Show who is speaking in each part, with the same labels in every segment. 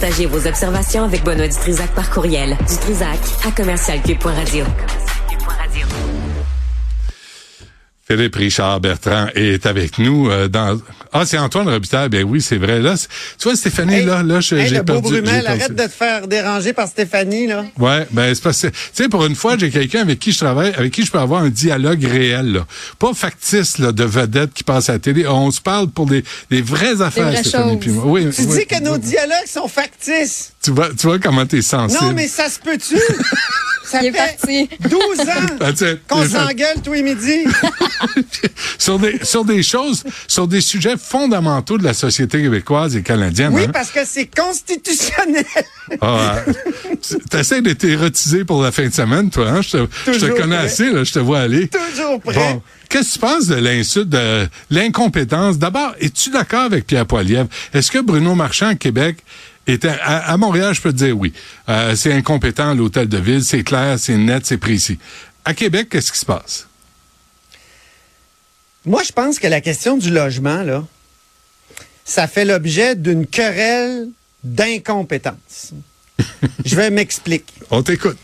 Speaker 1: Partagez vos observations avec Benoît Dutrisac par courriel. Dutrisac à commercialcube.radio.
Speaker 2: Philippe Richard Bertrand est avec nous euh, dans ah c'est Antoine Robitaille ben oui c'est vrai là tu vois Stéphanie
Speaker 3: Hey,
Speaker 2: là là j'ai
Speaker 3: hey, le beau
Speaker 2: perdu
Speaker 3: Brumel, arrête de te faire déranger par Stéphanie, là.
Speaker 2: Ouais, ben c'est parce que tu sais pour une fois j'ai quelqu'un avec qui je travaille, avec qui je peux avoir un dialogue réel là, pas factice là de vedettes qui passent à la télé. On se parle pour des, des vraies affaires,
Speaker 4: vraies
Speaker 2: Stéphanie puis moi. Oui,
Speaker 3: Tu
Speaker 2: oui,
Speaker 3: dis que nos
Speaker 2: oui.
Speaker 3: dialogues sont factices.
Speaker 2: Tu vois tu vois comment t'es sensible.
Speaker 3: Non, mais ça se peut-tu? ça
Speaker 4: Il
Speaker 3: fait
Speaker 4: parti.
Speaker 3: 12 ans qu'on s'engueule tous les midis.
Speaker 2: sur des sur des choses, sur des sujets fondamentaux de la société québécoise et canadienne.
Speaker 3: Oui,
Speaker 2: hein.
Speaker 3: parce que c'est constitutionnel.
Speaker 2: Ah, tu essaies d'être érotisé pour la fin de semaine, toi. Hein? Je, te, je te
Speaker 3: Toujours
Speaker 2: connais
Speaker 3: prêt.
Speaker 2: assez, là, je te vois aller.
Speaker 3: Toujours prêt.
Speaker 2: Bon, qu'est-ce que tu penses de l'insulte, de l'incompétence? D'abord, es-tu d'accord avec Pierre Poilievre? Est-ce que Bruno Marchand à Québec était à, à Montréal, je peux te dire oui. Euh, c'est incompétent l'hôtel de ville, c'est clair, c'est net, c'est précis. À Québec, qu'est-ce qui se passe?
Speaker 3: Moi, je pense que la question du logement, là, ça fait l'objet d'une querelle d'incompétence. je vais m'expliquer.
Speaker 2: On t'écoute.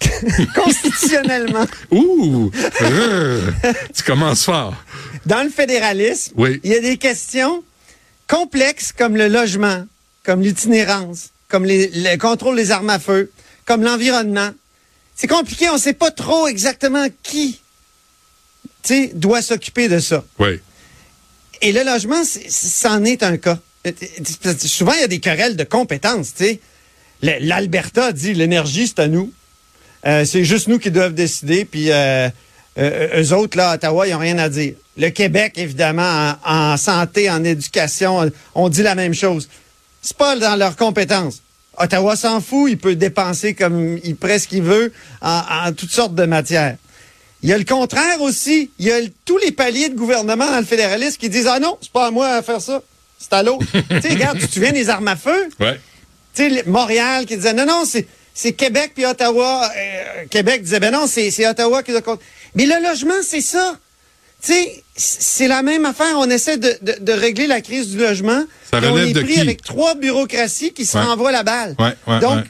Speaker 3: Constitutionnellement,
Speaker 2: Ouh! euh, tu commences fort.
Speaker 3: dans le fédéralisme,
Speaker 2: Oui.
Speaker 3: il y a des questions complexes comme le logement, comme l'itinérance, comme les- le contrôle des armes à feu, comme l'environnement. C'est compliqué, on ne sait pas trop exactement qui doit s'occuper de ça.
Speaker 2: Oui.
Speaker 3: Et le logement, c'en est un cas. Euh, euh, Souvent, il y a des querelles de compétences, tu sais. Le- L'Alberta dit l'énergie, c'est à nous. Euh, c'est juste nous qui doivent décider, puis euh, euh, eux autres, là, à Ottawa, ils n'ont rien à dire. Le Québec, évidemment, en, en santé, en éducation, on dit la même chose. C'est pas dans leurs compétences. Ottawa s'en fout, il peut dépenser comme il presque il veut en, en toutes sortes de matières. Il y a le contraire aussi. Il y a le- tous les paliers de gouvernement dans le fédéralisme qui disent Ah non, c'est pas à moi à faire ça. C'est à l'autre. tu sais, regarde, tu te souviens des armes à feu?
Speaker 2: Ouais.
Speaker 3: Tu sais, Montréal qui disait non, non, c'est, c'est Québec puis Ottawa. Euh, Québec disait ben non, c'est, Ottawa qui doit. Mais le logement, c'est ça. Tu sais, c'est la même affaire. On essaie de, de, de régler la crise du logement.
Speaker 2: Ça
Speaker 3: on est
Speaker 2: de
Speaker 3: pris
Speaker 2: qui?
Speaker 3: avec trois bureaucraties qui se
Speaker 2: Ouais.
Speaker 3: renvoient la balle.
Speaker 2: Ouais, ouais,
Speaker 3: Donc,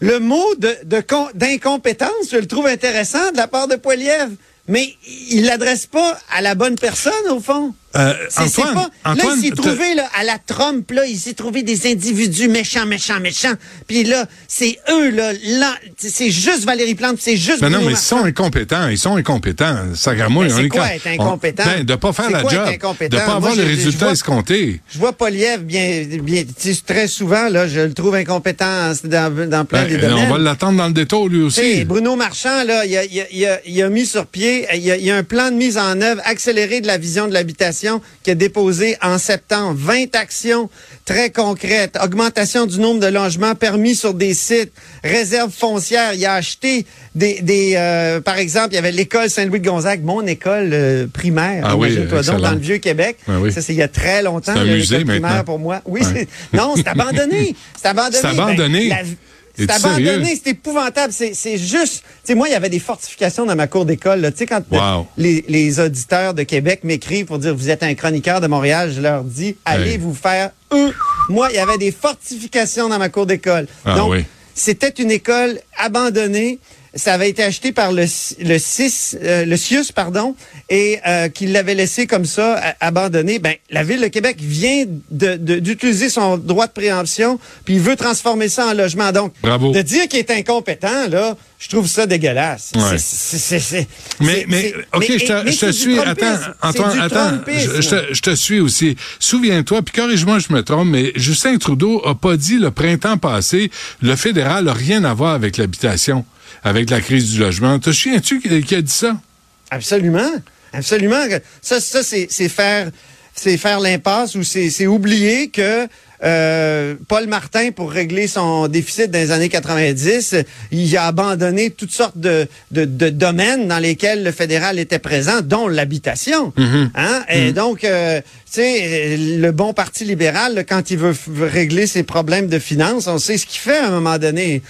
Speaker 3: le mot de, de d'incompétence, je le trouve intéressant de la part de Poilievre, mais il l'adresse pas à la bonne personne, au fond.
Speaker 2: Euh, Antoine,
Speaker 3: là, il s'est trouvé là, à la Trump, là, il s'est trouvé des individus méchants, méchants, méchants. Puis là, c'est eux, là, là c'est juste Valérie Plante, c'est juste
Speaker 2: Mais non, mais ils sont incompétents. Ils sont incompétents. Sacrément,
Speaker 3: Mais
Speaker 2: on
Speaker 3: c'est
Speaker 2: est
Speaker 3: quoi être incompétent?
Speaker 2: on- ben, de pas faire la
Speaker 3: quoi
Speaker 2: job. De pas
Speaker 3: Moi,
Speaker 2: avoir le
Speaker 3: je
Speaker 2: résultat
Speaker 3: vois-
Speaker 2: escompté.
Speaker 3: Je vois Poilievre bien, bien très souvent, là, je le trouve incompétent dans, dans plein
Speaker 2: Ben,
Speaker 3: des domaines.
Speaker 2: on va l'attendre dans le détour, lui aussi.
Speaker 3: Tu sais, Bruno Marchand, là, il a, il a- il a- il a mis sur pied, il y a, il y a un plan de mise en œuvre accéléré de la vision de l'habitation qui a déposé en septembre 20 actions très concrètes. Augmentation du nombre de logements permis sur des sites, réserve foncière. Il a acheté des, des euh, par exemple, il y avait l'école Saint-Louis-de-Gonzague, mon école euh, primaire,
Speaker 2: Ah oui,
Speaker 3: imagine-toi donc, dans le Vieux-Québec.
Speaker 2: Ah oui.
Speaker 3: Ça, c'est il y a très longtemps.
Speaker 2: C'est un musée
Speaker 3: primaire pour moi. Oui,
Speaker 2: Ouais.
Speaker 3: c'est- non, c'est abandonné. C'est abandonné.
Speaker 2: C'est abandonné?
Speaker 3: Ben, la- c'est abandonné, c'est épouvantable. C'est, juste. Tu sais, moi, il y avait des fortifications dans ma cour d'école. Tu sais, quand
Speaker 2: Wow.
Speaker 3: les, les auditeurs de Québec m'écrivent pour dire vous êtes un chroniqueur de Montréal, je leur dis allez
Speaker 2: Hey.
Speaker 3: vous faire eux. Moi, il y avait des fortifications dans ma cour d'école.
Speaker 2: Ah
Speaker 3: Donc,
Speaker 2: oui.
Speaker 3: c'était une école abandonnée. Ça avait été acheté par le, le CIS, euh, le CIUS, pardon, et euh, qu'il l'avait laissé comme ça, abandonné. Ben, la Ville de Québec vient de- de- d'utiliser son droit de préemption, puis il veut transformer ça en logement. Donc,
Speaker 2: Bravo.
Speaker 3: de dire qu'il est incompétent, là, je trouve ça dégueulasse.
Speaker 2: Ouais. Mais, mais, OK,
Speaker 3: mais-
Speaker 2: je te, je te suis. Attends. Antoine, attends. Je, je te, je te suis aussi. Souviens-toi, puis corrige-moi, je me trompe, mais Justin Trudeau a pas dit le printemps passé, le fédéral a rien à voir avec l'habitation, avec la crise du logement. Te souviens-tu qui, qui a dit ça?
Speaker 3: Absolument. Absolument. Ça, ça c'est faire, c'est faire l'impasse ou c'est oublier que euh, Paul Martin, pour régler son déficit dans les années 90, il a abandonné toutes sortes de, de, de domaines dans lesquels le fédéral était présent, dont l'habitation. Hein? Et donc, euh, tu sais, le bon parti libéral, quand il veut régler ses problèmes de finances, on sait ce qu'il fait à un moment donné.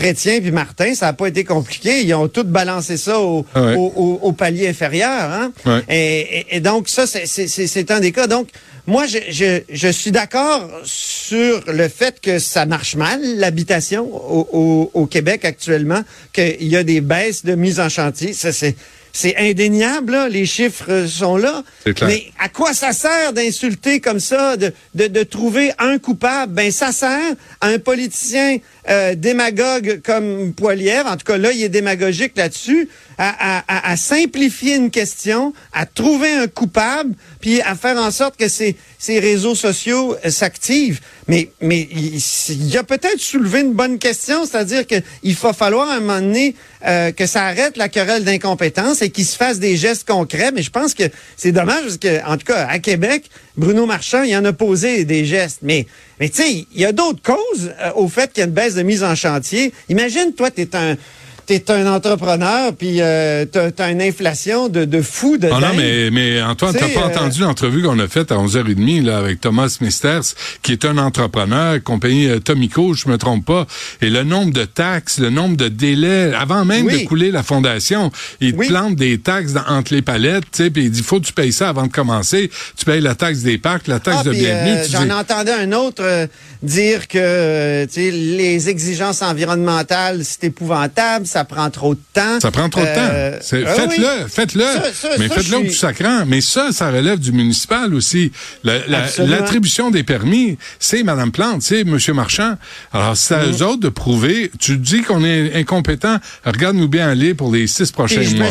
Speaker 3: Chrétien puis Martin, ça n'a pas été compliqué. Ils ont tous balancé ça au,
Speaker 2: Ah ouais.
Speaker 3: au, au- au palier inférieur. Hein?
Speaker 2: Ouais.
Speaker 3: Et, et- et donc, ça, c'est- c'est c'est- c'est un des cas. Donc, moi, je, je, je suis d'accord sur le fait que ça marche mal, l'habitation au, au, au, Québec actuellement, qu'il y a des baisses de mise en chantier. Ça, c'est c'est indéniable, là, les chiffres sont là. Mais à quoi ça sert d'insulter comme ça, de, de, de, trouver un coupable? Ben, ça sert à un politicien euh, démagogue comme Poilièvre, en tout cas là, il est démagogique là-dessus, à, simplifier une question, à trouver un coupable, puis à faire en sorte que ces, ces réseaux sociaux euh, s'activent. Mais, mais il, a peut-être soulevé une bonne question, c'est-à-dire qu'il va falloir à un moment donné euh, que ça arrête la querelle d'incompétence et qu'il se fasse des gestes concrets. Mais je pense que c'est dommage parce que, en tout cas, à Québec, Bruno Marchand, il en a posé des gestes. Mais, mais tu sais, il y a d'autres causes euh, au fait qu'il y a une baisse de mise en chantier. Imagine, toi, tu es un t'es un entrepreneur, puis euh, t'as as une inflation de, de fou de
Speaker 2: ah non, mais, mais Antoine, t'as pas euh, entendu l'entrevue qu'on a faite à 11h30 là, avec Thomas Misters, qui est un entrepreneur, compagnie euh, Tomico, je me trompe pas, et le nombre de taxes, le nombre de délais, avant même de couler la fondation, il te plante des taxes entre les palettes, tu sais, puis il dit, faut que tu payes ça avant de commencer. Tu payes la taxe des parcs, la taxe ah, de bienvenue.
Speaker 3: Euh, J'en entendais un autre dire que les exigences environnementales, c'est épouvantable, ça prend trop de temps.
Speaker 2: Ça prend trop de temps. Euh, ah faites-le, faites-le. Mais faites-le au plus sacrant. Mais ça, ça relève du municipal aussi. L'attribution des permis, c'est Mme Plante, c'est M. Marchand. Alors, c'est à mm-hmm. eux autres de prouver. Tu dis qu'on est incompétent. Regarde-nous bien aller pour les six prochains mois.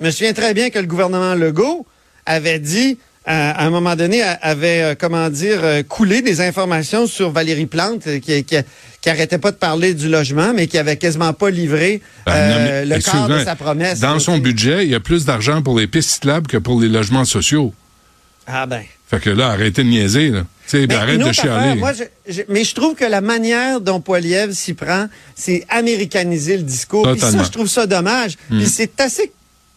Speaker 3: Je me souviens très bien que le gouvernement Legault avait dit à un moment donné, avait, euh, comment dire, euh, coulé des informations sur Valérie Plante, euh, qui, qui, qui arrêtait pas de parler du logement, mais qui avait quasiment pas livré ben, le cadre de sa promesse.
Speaker 2: Dans son budget, il y a plus d'argent pour les pistes cyclables que pour les logements sociaux.
Speaker 3: Ah ben.
Speaker 2: Fait que là, arrêtez de niaiser, là. Ben, arrête de chialer.
Speaker 3: moi, mais je trouve que la manière dont Poiliev s'y prend, c'est américaniser le discours. Puis ça, je trouve ça dommage. Puis hmm. c'est assez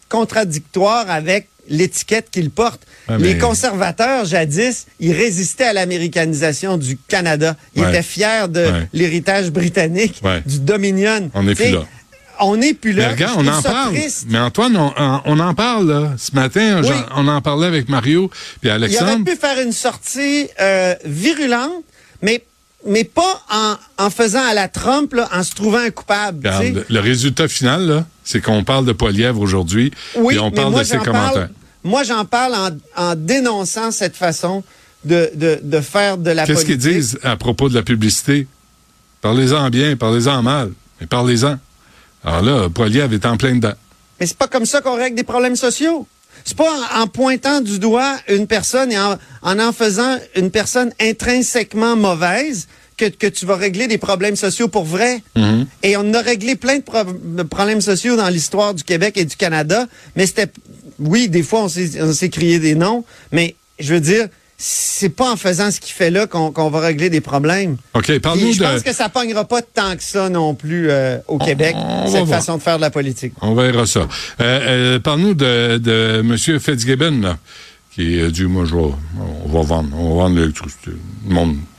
Speaker 3: contradictoire avec l'étiquette qu'il porte. Les conservateurs, jadis, ils résistaient à l'américanisation du Canada. Ils étaient fiers de l'héritage britannique, du Dominion.
Speaker 2: On n'est plus là.
Speaker 3: On n'est plus là.
Speaker 2: Mais regarde, on en parle. Mais Antoine, on, en parle là. Ce matin, on en parlait avec Mario et Alexandre.
Speaker 3: Il aurait pu faire une sortie euh, virulente, mais mais pas en, faisant à la Trump, en se trouvant un coupable.
Speaker 2: le, résultat final, là, c'est qu'on parle de Poilièvre aujourd'hui et on parle de ses commentaires.
Speaker 3: Moi, j'en parle en, dénonçant cette façon de, de, faire de la.
Speaker 2: Qu'est-ce qu'ils disent à propos de la publicité? Parlez-en bien, parlez-en mal, mais parlez-en. Alors là, Poilievre est en plein dedans.
Speaker 3: Mais c'est pas comme ça qu'on règle des problèmes sociaux. C'est pas en, pointant du doigt une personne et en, en faisant une personne intrinsèquement mauvaise que, que, tu vas régler des problèmes sociaux pour vrai. Mm-hmm. Et on a réglé plein de, de problèmes sociaux dans l'histoire du Québec et du Canada, mais c'était oui, des fois, on s'est crié des noms, mais je veux dire, c'est pas en faisant ce qu'il fait là qu'on va régler des problèmes.
Speaker 2: OK, parle-nous
Speaker 3: Je pense que ça pognera pas tant que ça non plus euh, au Québec, cette façon de faire de la politique.
Speaker 2: On verra ça. Euh, euh, parle-nous de, de M. Fitzgibbon, là, qui a dit, moi, je vais, on va vendre, on va vendre l'électricité.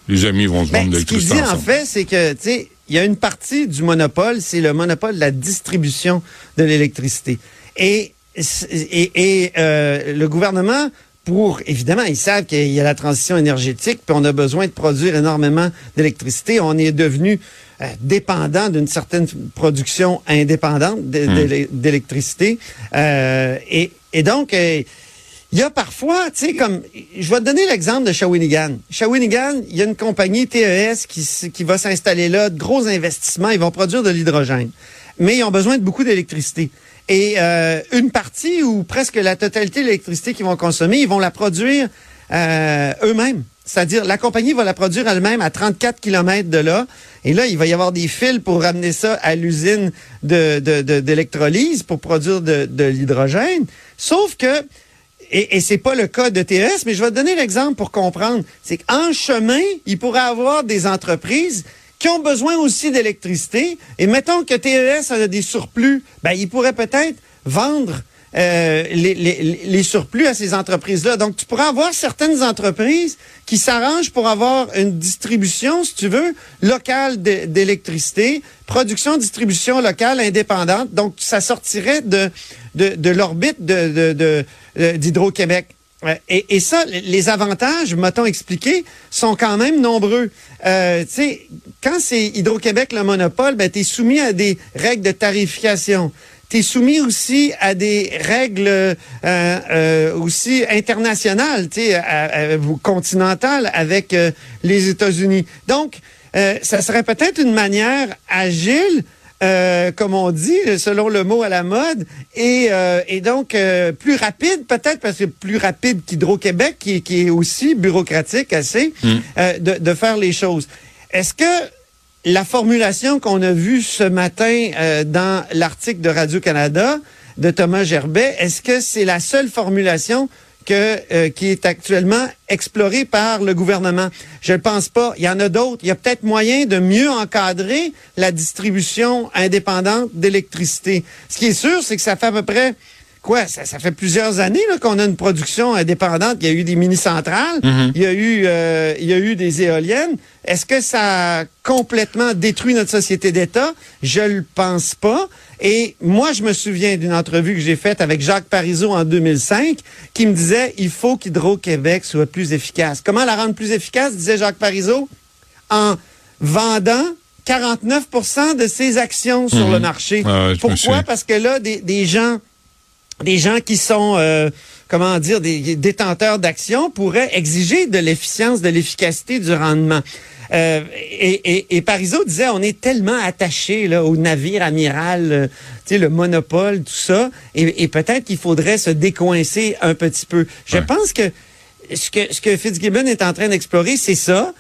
Speaker 2: Les amis vont se ben, vendre l'électricité.
Speaker 3: Ce qu'il dit, en fait, c'est que, tu sais, il y a une partie du monopole, c'est le monopole de la distribution de l'électricité. Et et, euh, le gouvernement, pour, évidemment, ils savent qu'il y a la transition énergétique, puis on a besoin de produire énormément d'électricité. On est devenu euh, dépendant d'une certaine production indépendante hmm. d'électricité. Euh, et, et, donc, il y a parfois, tu sais, comme, je vais te donner l'exemple de Shawinigan. Shawinigan, il y a une compagnie TES qui, qui va s'installer là, de gros investissements, ils vont produire de l'hydrogène. Mais ils ont besoin de beaucoup d'électricité. Et euh, une partie ou presque la totalité de l'électricité qu'ils vont consommer, ils vont la produire euh, eux-mêmes. C'est-à-dire, la compagnie va la produire elle-même à 34 km de là. Et là, il va y avoir des fils pour ramener ça à l'usine d'électrolyse de, pour produire de, de l'hydrogène. Sauf que, et, et c'est pas le cas de TES, mais je vais te donner l'exemple pour comprendre. C'est qu'en chemin, il pourrait avoir des entreprises qui ont besoin aussi d'électricité. Et mettons que TES a des surplus, ben, ils pourraient peut-être vendre euh, les, les, les, surplus à ces entreprises-là. Donc, tu pourrais avoir certaines entreprises qui s'arrangent pour avoir une distribution, si tu veux, locale d'électricité, production, distribution locale indépendante. Donc, ça sortirait de, de, de l'orbite d'Hydro-Québec. Et, et, ça, les avantages, m'a-t-on expliqué, sont quand même nombreux. Euh, tu sais, quand c'est Hydro-Québec le monopole, ben, tu es soumis à des règles de tarification. Tu es soumis aussi à des règles euh, euh, aussi internationales, tu sais, continentales avec euh, les États-Unis. Donc, euh, ça serait peut-être une manière agile euh, comme on dit, selon le mot à la mode, et, euh, et donc euh, plus rapide peut-être, parce que plus rapide qu'Hydro-Québec, qui, qui, est aussi bureaucratique assez, mm. de, de, faire les choses. Est-ce que la formulation qu'on a vue ce matin dans l'article de Radio-Canada de Thomas Gerbet, est-ce que c'est la seule formulation que, euh, qui est actuellement exploré par le gouvernement. Je ne pense pas. Il y en a d'autres. Il y a peut-être moyen de mieux encadrer la distribution indépendante d'électricité. Ce qui est sûr, c'est que ça fait à peu près quoi, ça, ça fait plusieurs années qu'on a une production indépendante. Il y a eu des mini-centrales, mm-hmm. il, y a eu, euh, il y a eu des éoliennes. Est-ce que ça a complètement détruit notre société d'État? Je le pense pas. Et moi, je me souviens d'une entrevue que j'ai faite avec Jacques Parizeau en 2005 qui me disait il faut qu'Hydro-Québec soit plus efficace. Comment la rendre plus efficace, disait Jacques Parizeau? En vendant 49% de ses actions sur le mm-hmm. marché. Pourquoi? Parce que là, des, des gens des gens qui sont, euh, comment dire, des détenteurs d'actions pourraient exiger de l'efficience, de l'efficacité du rendement. Euh, et, et, et, Parizeau disait, on est tellement attaché là, au navire amiral, euh, tu sais, le monopole, tout ça, et, et peut-être qu'il faudrait se décoincer un petit peu. Je pense que ce que ce que Fitzgibbon est en train d'explorer, c'est ça.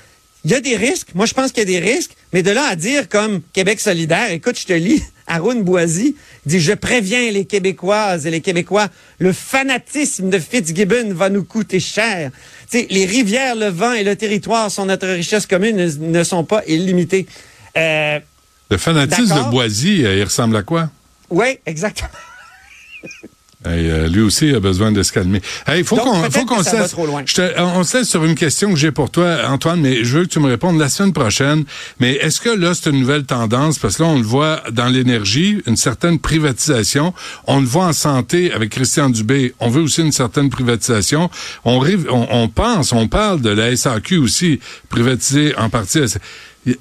Speaker 3: Il y a des risques. Moi, je pense qu'il y a des risques. Mais de là à dire comme Québec solidaire, écoute, je te lis, Arun Boisy dit, je préviens les Québécoises et les Québécois, le fanatisme de Fitzgibbon va nous coûter cher. sais, les rivières, le vent et le territoire sont notre richesse commune, ne, ne sont pas illimités.
Speaker 2: Euh, le fanatisme de Boisy, euh, il ressemble à quoi?
Speaker 3: Oui, exactement.
Speaker 2: Euh, lui aussi a besoin de se calmer. Il faut qu'on faut qu'on se laisse. on se laisse sur une question que j'ai pour toi, Antoine, mais je veux que tu me répondes la semaine prochaine. Mais est-ce que là, c'est une nouvelle tendance? Parce que là, on le voit dans l'énergie, une certaine privatisation. On le voit en santé avec Christian Dubé. On veut aussi une certaine privatisation. On, on, on pense, on parle de la SAQ aussi, privatisée en partie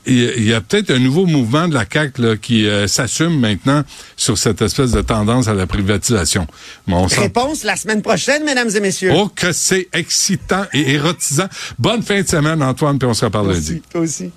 Speaker 2: il y a peut-être un nouveau mouvement de la CAQ là, qui euh, s'assume maintenant sur cette espèce de tendance à la privatisation.
Speaker 3: Bon, Réponse la semaine prochaine, mesdames et messieurs.
Speaker 2: Oh, que c'est excitant et érotisant. Bonne fin de semaine, Antoine, puis on se reparle lundi.
Speaker 3: Toi aussi.